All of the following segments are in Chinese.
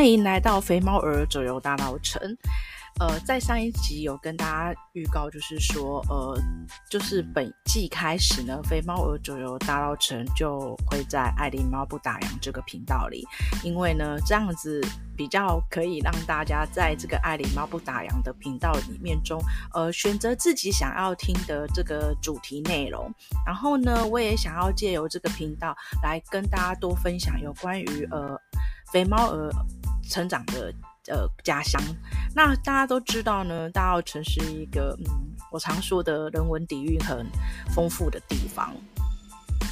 欢迎来到肥猫儿走游大稻埕。呃，在上一集有跟大家预告，就是说，呃，就是本季开始呢，肥猫儿走游大稻埕就会在爱琳猫不打烊这个频道里，因为呢，这样子比较可以让大家在这个爱琳猫不打烊的频道里面中，呃，选择自己想要听的这个主题内容。然后呢，我也想要借由这个频道来跟大家多分享有关于呃肥猫儿成长的。呃，家乡，那大家都知道呢，大稻城是一个嗯，我常说的人文底蕴很丰富的地方。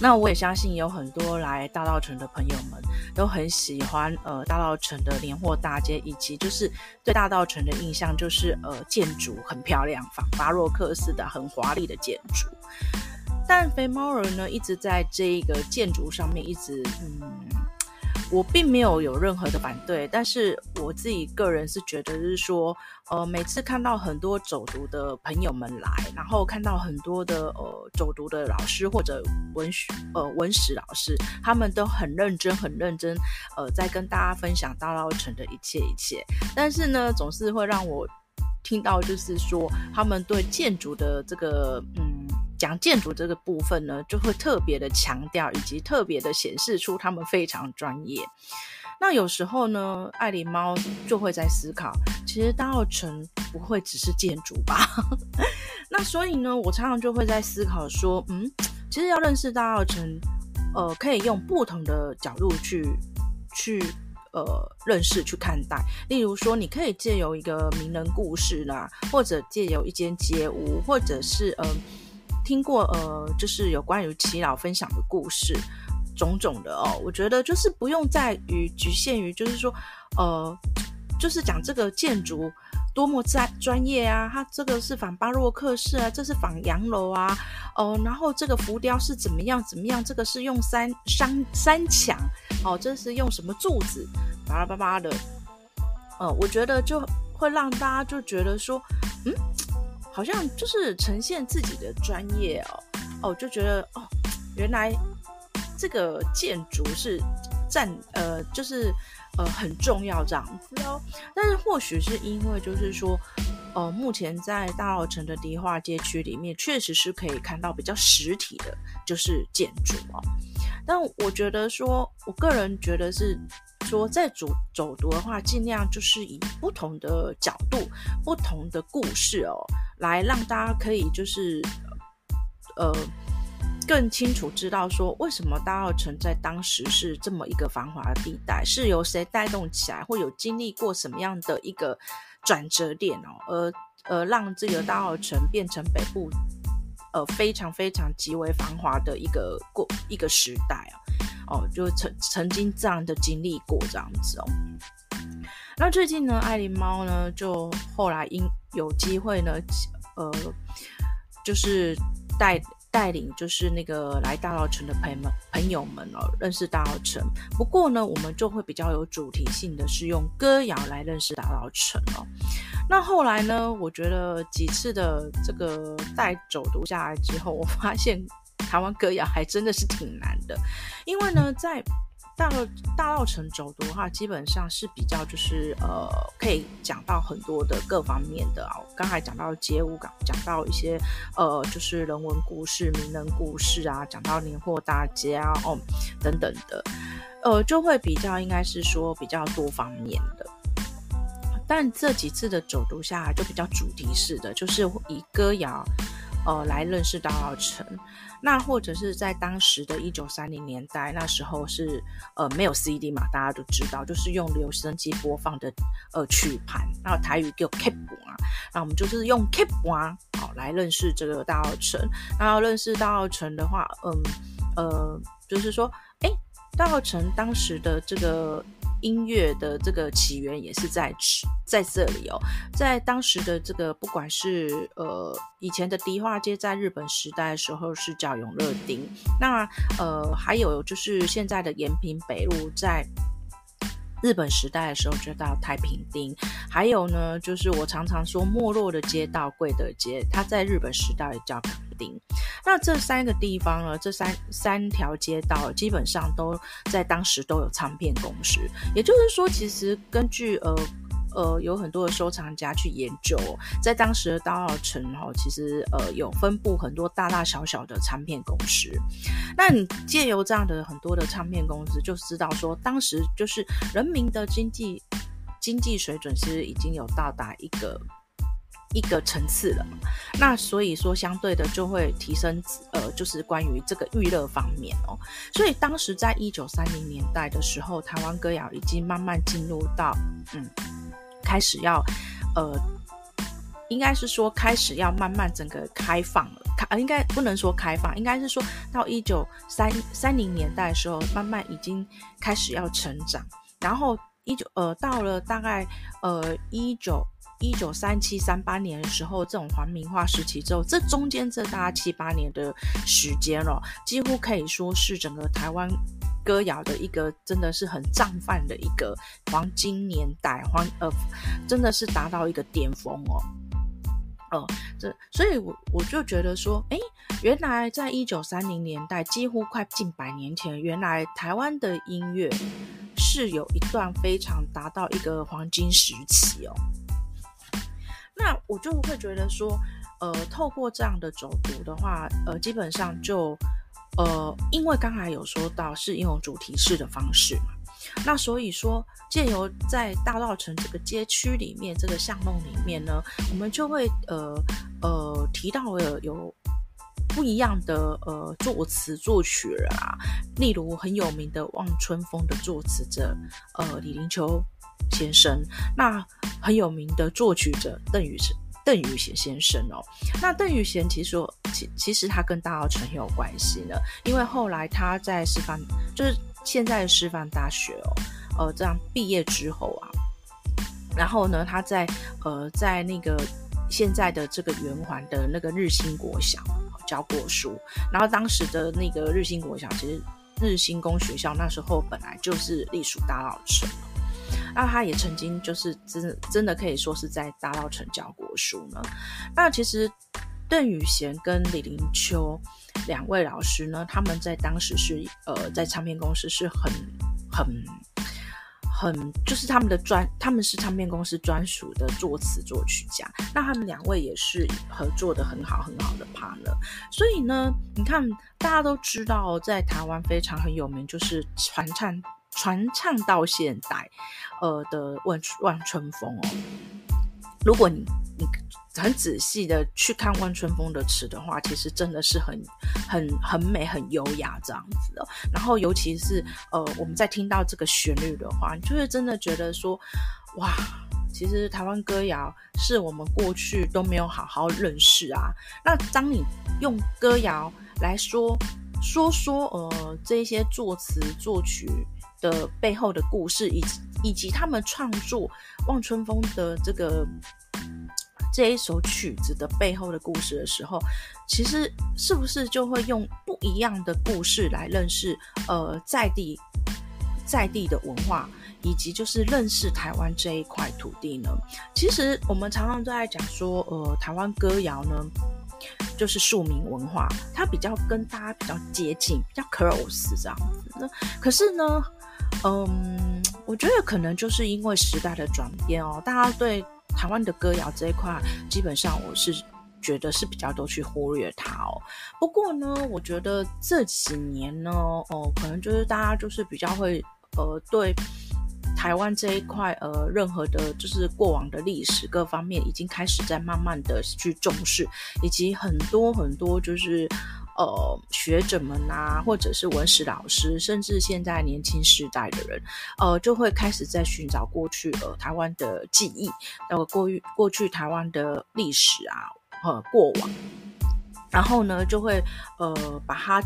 那我也相信有很多来大稻城的朋友们都很喜欢呃大稻城的年货大街，以及就是对大稻城的印象就是呃建筑很漂亮，仿巴洛克式的很华丽的建筑。但肥猫儿呢，一直在这个建筑上面一直嗯。我并没有有任何的反对，但是我自己个人是觉得，就是说，呃，每次看到很多走读的朋友们来，然后看到很多的呃走读的老师或者文学呃文史老师，他们都很认真很认真，呃，在跟大家分享大稻城的一切一切，但是呢，总是会让我听到，就是说他们对建筑的这个嗯。讲建筑这个部分呢，就会特别的强调，以及特别的显示出他们非常专业。那有时候呢，爱琳猫就会在思考，其实大澳城不会只是建筑吧？那所以呢，我常常就会在思考说，嗯，其实要认识大澳城，呃，可以用不同的角度去去呃认识去看待。例如说，你可以借由一个名人故事啦，或者借由一间街屋，或者是嗯。呃听过呃，就是有关于耆老分享的故事，种种的哦。我觉得就是不用在于局限于，就是说，呃，就是讲这个建筑多么在专业啊，它这个是仿巴洛克式啊，这是仿洋楼啊，哦、呃，然后这个浮雕是怎么样怎么样，这个是用三三三墙，哦，这是用什么柱子，巴拉巴拉的，呃，我觉得就会让大家就觉得说，嗯。好像就是呈现自己的专业哦哦，就觉得哦，原来这个建筑是占呃，就是呃很重要这样子哦。但是或许是因为就是说，呃，目前在大稻城的迪化街区里面，确实是可以看到比较实体的，就是建筑哦。但我觉得说，我个人觉得是。说在走走读的话，尽量就是以不同的角度、不同的故事哦，来让大家可以就是呃更清楚知道说，为什么大澳城在当时是这么一个繁华的地带，是由谁带动起来，或有经历过什么样的一个转折点哦，而呃让这个大澳城变成北部呃非常非常极为繁华的一个过一个时代啊。哦，哦就曾曾经这样的经历过这样子哦。那最近呢，爱琳猫呢，就后来因有机会呢，呃，就是带带领就是那个来大稻城的朋友们朋友们哦，认识大稻城。不过呢，我们就会比较有主题性的是用歌谣来认识大稻城哦。那后来呢，我觉得几次的这个带走读下来之后，我发现。台湾歌谣还真的是挺难的，因为呢，在大大稻城走读的话，基本上是比较就是呃，可以讲到很多的各方面的啊。刚才讲到街舞，讲讲到一些呃，就是人文故事、名人故事啊，讲到年货大街啊，哦等等的，呃，就会比较应该是说比较多方面的。但这几次的走读下来，就比较主题式的，就是以歌谣。呃，来认识大稻城，那或者是在当时的一九三零年代，那时候是呃没有 CD 嘛，大家都知道，就是用留声机播放的呃曲盘，然后台语叫 K 盘啊，那我们就是用 Kip 啊好来认识这个大稻埕，然后认识大稻埕的话，嗯呃，就是说，哎，大稻埕当时的这个。音乐的这个起源也是在在这里哦，在当时的这个不管是呃以前的迪化街，在日本时代的时候是叫永乐町，那呃还有就是现在的延平北路，在日本时代的时候就到太平町，还有呢就是我常常说没落的街道贵德街，它在日本时代也叫。那这三个地方呢，这三三条街道基本上都在当时都有唱片公司，也就是说，其实根据呃。呃，有很多的收藏家去研究，在当时的大稻埕哈，其实呃有分布很多大大小小的唱片公司。那你借由这样的很多的唱片公司，就知道说，当时就是人民的经济经济水准是已经有到达一个一个层次了。那所以说，相对的就会提升呃，就是关于这个娱乐方面哦。所以当时在一九三零年代的时候，台湾歌谣已经慢慢进入到嗯。开始要，呃，应该是说开始要慢慢整个开放了，开，呃，应该不能说开放，应该是说到一九三三零年代的时候，慢慢已经开始要成长，然后一九呃到了大概呃一九一九三七三八年的时候，这种皇民化时期之后，这中间这大概七八年的时间了，几乎可以说是整个台湾。歌谣的一个真的是很绽放的一个黄金年代，黄呃，真的是达到一个巅峰哦，哦、这所以我我就觉得说，诶，原来在一九三零年代，几乎快近百年前，原来台湾的音乐是有一段非常达到一个黄金时期哦。那我就会觉得说，呃，透过这样的走读的话，呃，基本上就。呃，因为刚才有说到是用主题式的方式嘛，那所以说借由在大稻城这个街区里面，这个巷弄里面呢，我们就会呃呃提到了有不一样的呃作词作曲人啊，例如很有名的《望春风》的作词者呃李临秋先生，那很有名的作曲者邓雨辰。邓宇贤先生哦，那邓宇贤其实其其实他跟大澳城很有关系呢，因为后来他在师范，就是现在的师范大学哦，呃，这样毕业之后啊，然后呢，他在呃在那个现在的这个圆环的那个日新国小教过书，然后当时的那个日新国小，其实日新公学校那时候本来就是隶属大稻埕。那他也曾经就是真真的可以说是在大稻埕教过书呢。那其实邓宇贤跟李林秋两位老师呢，他们在当时是呃在唱片公司是很很很就是他们的专，他们是唱片公司专属的作词作曲家。那他们两位也是合作的很好很好的 partner。所以呢，你看大家都知道，在台湾非常很有名，就是传唱。传唱到现代，呃的万万春风哦。如果你你很仔细的去看万春风的词的话，其实真的是很很很美、很优雅这样子的。然后尤其是呃我们在听到这个旋律的话，你就会真的觉得说，哇，其实台湾歌谣是我们过去都没有好好认识啊。那当你用歌谣来说说说呃这些作词作曲。的背后的故事，以及以及他们创作《望春风》的这个这一首曲子的背后的故事的时候，其实是不是就会用不一样的故事来认识呃在地在地的文化，以及就是认识台湾这一块土地呢？其实我们常常都在讲说，呃，台湾歌谣呢，就是庶民文化，它比较跟大家比较接近，比较 close 这样子。那可是呢？嗯，我觉得可能就是因为时代的转变哦，大家对台湾的歌谣这一块，基本上我是觉得是比较都去忽略它哦。不过呢，我觉得这几年呢，哦，可能就是大家就是比较会呃对台湾这一块呃任何的，就是过往的历史各方面，已经开始在慢慢的去重视，以及很多很多就是。呃，学者们啊，或者是文史老师，甚至现在年轻时代的人，呃，就会开始在寻找过去呃台湾的记忆，呃过去过去台湾的历史啊，呃过往，然后呢就会呃把它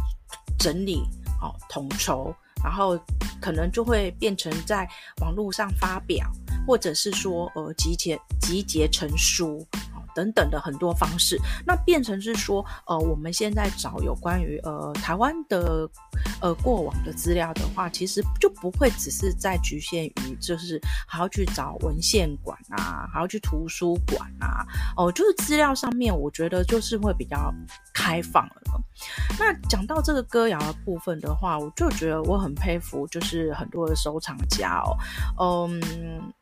整理好、统筹，然后可能就会变成在网络上发表，或者是说呃集结集结成书。等等的很多方式，那变成是说，呃，我们现在找有关于呃台湾的呃过往的资料的话，其实就不会只是在局限于就是还要去找文献馆啊，还要去图书馆啊，哦、就是资料上面，我觉得就是会比较开放了。那讲到这个歌谣的部分的话，我就觉得我很佩服，就是很多的收藏家哦，嗯。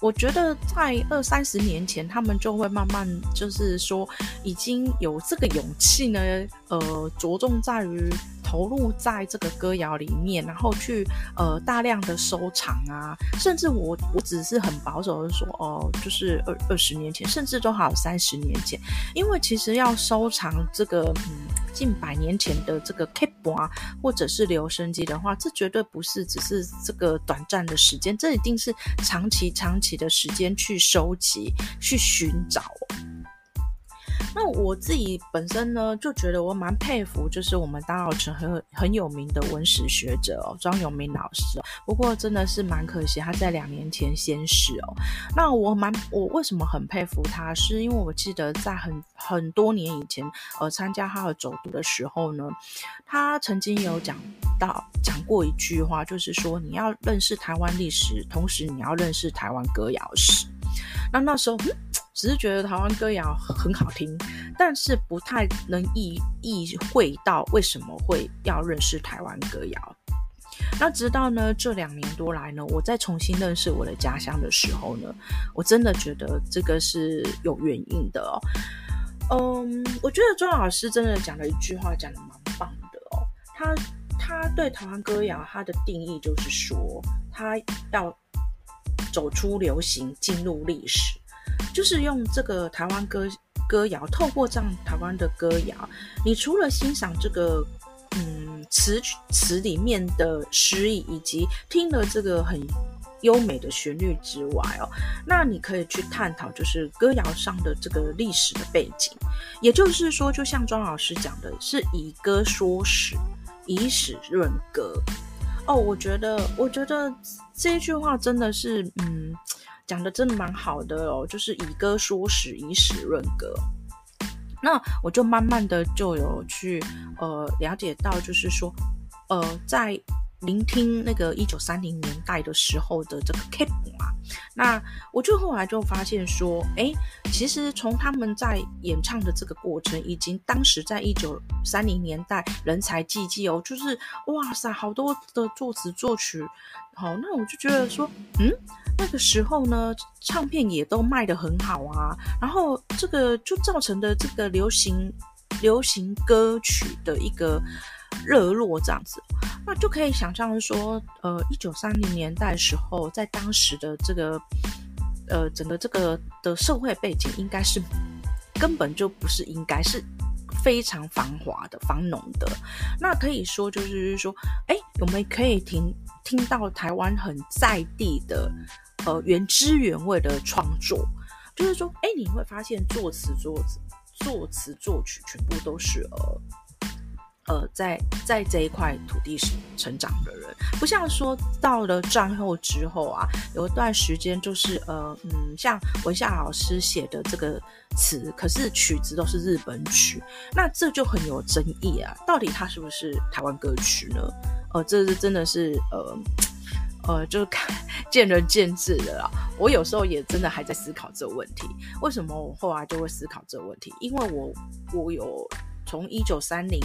我觉得在二三十年前，他们就会慢慢就是说，已经有这个勇气呢，呃，着重在于投入在这个歌谣里面，然后去呃大量的收藏啊，甚至我我只是很保守的说，哦、呃，就是二二十年前，甚至都还有三十年前，因为其实要收藏这个。近百年前的这个 capo 啊，或者是留声机的话，这绝对不是只是这个短暂的时间，这一定是长期、长期的时间去收集、去寻找。那我自己本身呢，就觉得我蛮佩服，就是我们大稻埕很很有名的文史学者哦，庄永明老师。不过真的是蛮可惜，他在两年前仙逝哦。那我蛮我为什么很佩服他？是因为我记得在很很多年以前，呃，参加他的走读的时候呢，他曾经有讲到讲过一句话，就是说你要认识台湾历史，同时你要认识台湾歌谣史。那那时候。只是觉得台湾歌谣很好听，但是不太能意意会到为什么会要认识台湾歌谣。那直到呢这两年多来呢，我再重新认识我的家乡的时候呢，我真的觉得这个是有原因的哦。嗯，我觉得庄老师真的讲了一句话，讲的蛮棒的哦。他他对台湾歌谣他的定义就是说，他要走出流行，进入历史。就是用这个台湾歌歌谣，透过这样台湾的歌谣，你除了欣赏这个嗯词词里面的诗意，以及听了这个很优美的旋律之外哦，那你可以去探讨就是歌谣上的这个历史的背景。也就是说，就像庄老师讲的，是以歌说史，以史论歌。哦，我觉得，我觉得这一句话真的是嗯。讲的真的蛮好的哦，就是以歌说史，以史论歌。那我就慢慢的就有去呃了解到，就是说呃在聆听那个一九三零年代的时候的这个 Cap 嘛，那我就后来就发现说，诶，其实从他们在演唱的这个过程，以及当时在一九三零年代人才济济哦，就是哇塞，好多的作词作曲，好，那我就觉得说，嗯。那个时候呢，唱片也都卖得很好啊，然后这个就造成的这个流行流行歌曲的一个热络这样子，那就可以想象说，呃，一九三零年代时候，在当时的这个呃整个这个的社会背景，应该是根本就不是应该是非常繁华的、繁荣的，那可以说就是说，哎，我们可以听听到台湾很在地的。呃，原汁原味的创作，就是说，哎，你会发现作词作词作词作曲全部都是呃呃，在在这一块土地上成长的人，不像说到了战后之后啊，有一段时间就是呃嗯，像文夏老师写的这个词，可是曲子都是日本曲，那这就很有争议啊，到底它是不是台湾歌曲呢？呃，这是真的是呃。呃，就看见仁见智的啦。我有时候也真的还在思考这个问题，为什么我后来就会思考这个问题？因为我我有从一九三零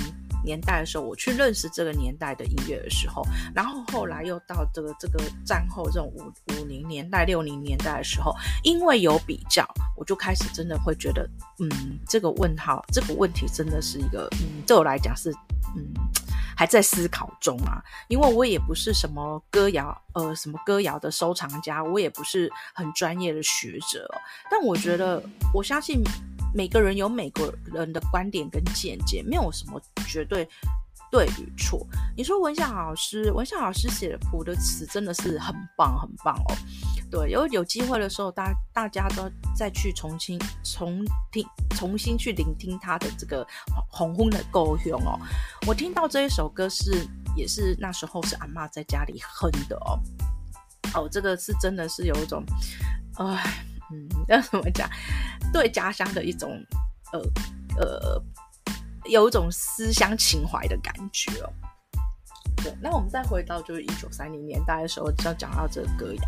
年代的时候，我去认识这个年代的音乐的时候，然后后来又到这个这个战后这种五五零年代、六零年代的时候，因为有比较，我就开始真的会觉得，嗯，这个问号，这个问题真的是一个，嗯，对我来讲是，嗯。还在思考中啊，因为我也不是什么歌谣，呃，什么歌谣的收藏家，我也不是很专业的学者。但我觉得，我相信每个人有每个人的观点跟见解，没有什么绝对。对与错，你说文夏老师，文夏老师写的谱的词真的是很棒很棒哦。对，有有机会的时候，大大家都再去重新重听，重新去聆听他的这个红红的歌谣哦。我听到这一首歌是，也是那时候是阿妈在家里哼的哦。哦，这个是真的是有一种，哎。嗯，要怎么讲？对家乡的一种呃呃，有一种思乡情怀的感觉哦。对，那我们再回到就是一九三零年代的时候，就要讲到这个歌谣。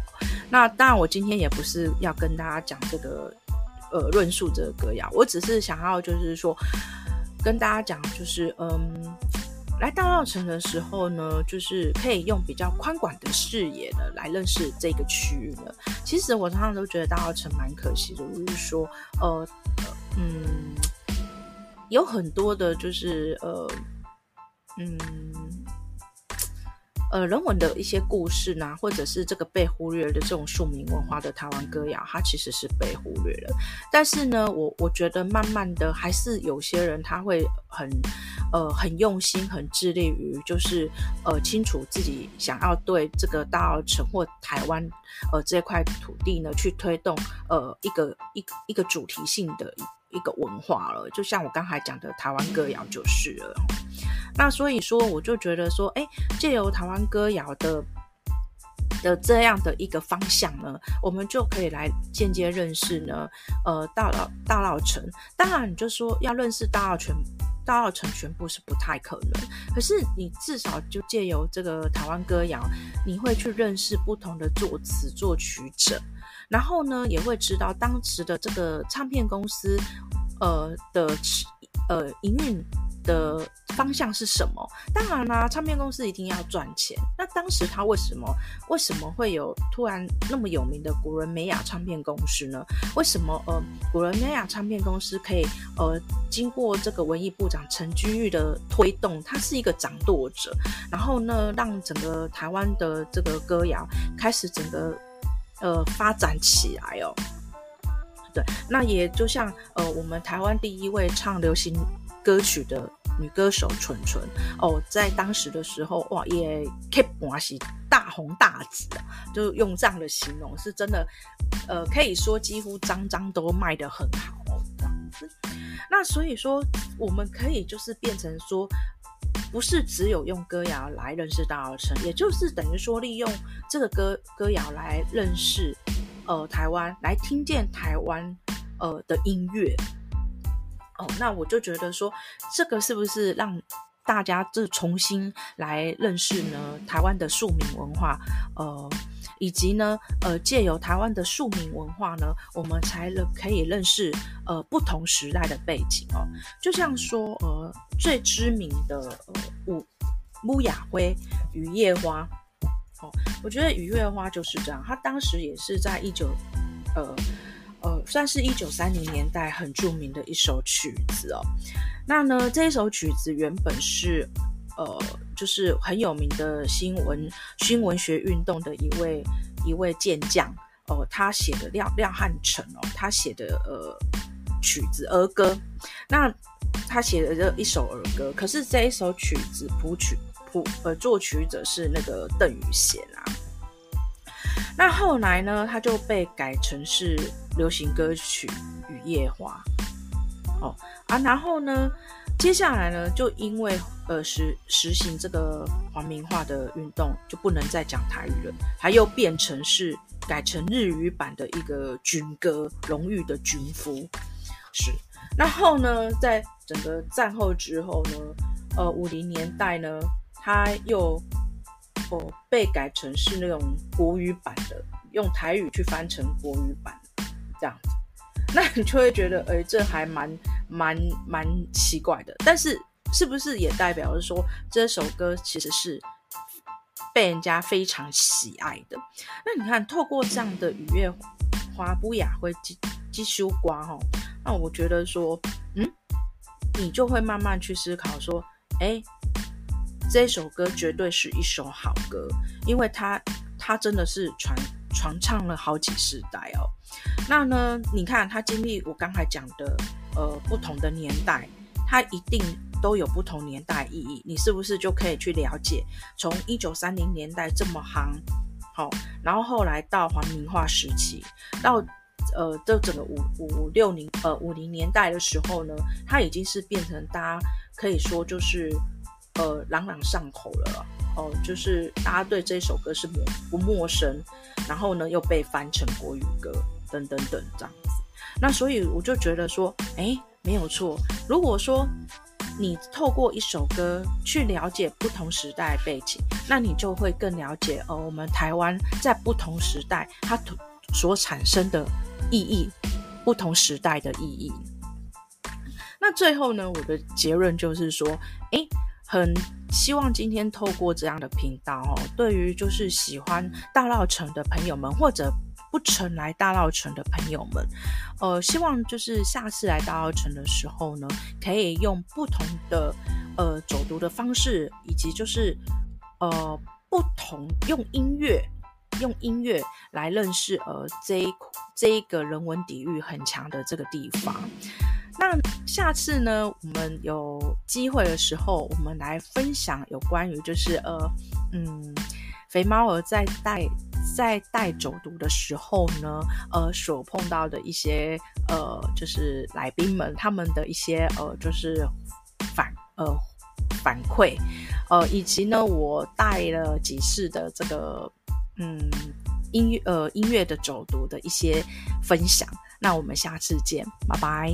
那当然，我今天也不是要跟大家讲这个呃论述这个歌谣，我只是想要就是说跟大家讲，就是嗯。来大稻城的时候呢，就是可以用比较宽广的视野呢来认识这个区域呢。其实我常常都觉得大稻城蛮可惜的，就是说，呃，嗯，有很多的，就是呃，嗯。呃，人文的一些故事呢，或者是这个被忽略的这种庶民文化的台湾歌谣，它其实是被忽略了。但是呢，我我觉得慢慢的，还是有些人他会很呃很用心，很致力于就是呃清楚自己想要对这个大澳城或台湾呃这块土地呢去推动呃一个一一个主题性的一个文化了。就像我刚才讲的台湾歌谣就是了。那所以说，我就觉得说，哎，借由台湾歌谣的的这样的一个方向呢，我们就可以来间接认识呢，呃，大老大老城。当然，你就说要认识大稻埕，大澳城全部是不太可能。可是你至少就借由这个台湾歌谣，你会去认识不同的作词作曲者，然后呢，也会知道当时的这个唱片公司，呃的呃营运。的方向是什么？当然啦，唱片公司一定要赚钱。那当时他为什么为什么会有突然那么有名的古伦美亚唱片公司呢？为什么呃古伦美亚唱片公司可以呃经过这个文艺部长陈君玉的推动，他是一个掌舵者，然后呢让整个台湾的这个歌谣开始整个呃发展起来哦。对，那也就像呃我们台湾第一位唱流行。歌曲的女歌手纯纯哦，在当时的时候哇，也 keep 关系大红大紫，就用这样的形容，是真的，呃，可以说几乎张张都卖得很好哦，这样子。那所以说，我们可以就是变成说，不是只有用歌谣来认识大稻城，也就是等于说利用这个歌歌谣来认识呃台湾，来听见台湾呃的音乐。哦，那我就觉得说，这个是不是让大家就重新来认识呢？台湾的庶民文化，呃，以及呢，呃，借由台湾的庶民文化呢，我们才能可以认识呃不同时代的背景哦。就像说，呃，最知名的呃舞木雅辉雨夜花，哦，我觉得雨夜花就是这样，他当时也是在一九呃。呃，算是一九三零年代很著名的一首曲子哦。那呢，这一首曲子原本是，呃，就是很有名的新文新文学运动的一位一位健将哦，他写的廖廖汉成哦，他写的呃曲子儿歌。那他写的这一首儿歌，可是这一首曲子谱曲谱呃作曲者是那个邓雨贤啊。那后来呢，他就被改成是。流行歌曲《雨夜花》哦啊，然后呢，接下来呢，就因为呃实实行这个皇民化的运动，就不能再讲台语了，还又变成是改成日语版的一个军歌，荣誉的军服是。然后呢，在整个战后之后呢，呃，五零年代呢，他又哦被改成是那种国语版的，用台语去翻成国语版。这样，那你就会觉得，哎、欸，这还蛮蛮蛮奇怪的。但是，是不是也代表着说，这首歌其实是被人家非常喜爱的？那你看，透过这样的雨夜花不雅会继继续刮哈，那我觉得说，嗯，你就会慢慢去思考说，哎、这首歌绝对是一首好歌，因为它它真的是传。传唱了好几世代哦，那呢？你看他经历我刚才讲的，呃，不同的年代，他一定都有不同年代意义。你是不是就可以去了解？从一九三零年代这么夯，好、然后后来到皇民化时期，到呃，这整个五五六零呃五零年代的时候呢，它已经是变成大家可以说就是呃朗朗上口了。哦，就是大家对这首歌是陌不陌生，然后呢又被翻成国语歌，等等等这样子。那所以我就觉得说，哎，没有错。如果说你透过一首歌去了解不同时代背景，那你就会更了解呃，我们台湾在不同时代它所产生的意义，不同时代的意义。那最后呢，我的结论就是说，诶，很希望今天透过这样的频道哦，对于就是喜欢大稻城的朋友们，或者不曾来大稻城的朋友们，呃，希望就是下次来大稻城的时候呢，可以用不同的呃走读的方式，以及就是呃不同用音乐用音乐来认识呃这一这一个人文底蕴很强的这个地方。那下次呢，我们有机会的时候，我们来分享有关于就是呃嗯，肥猫儿在带在带走读的时候呢，呃所碰到的一些呃就是来宾们他们的一些呃就是反呃反馈，呃以及呢我带了几次的这个嗯音乐呃音乐的走读的一些分享。那我们下次见，拜拜。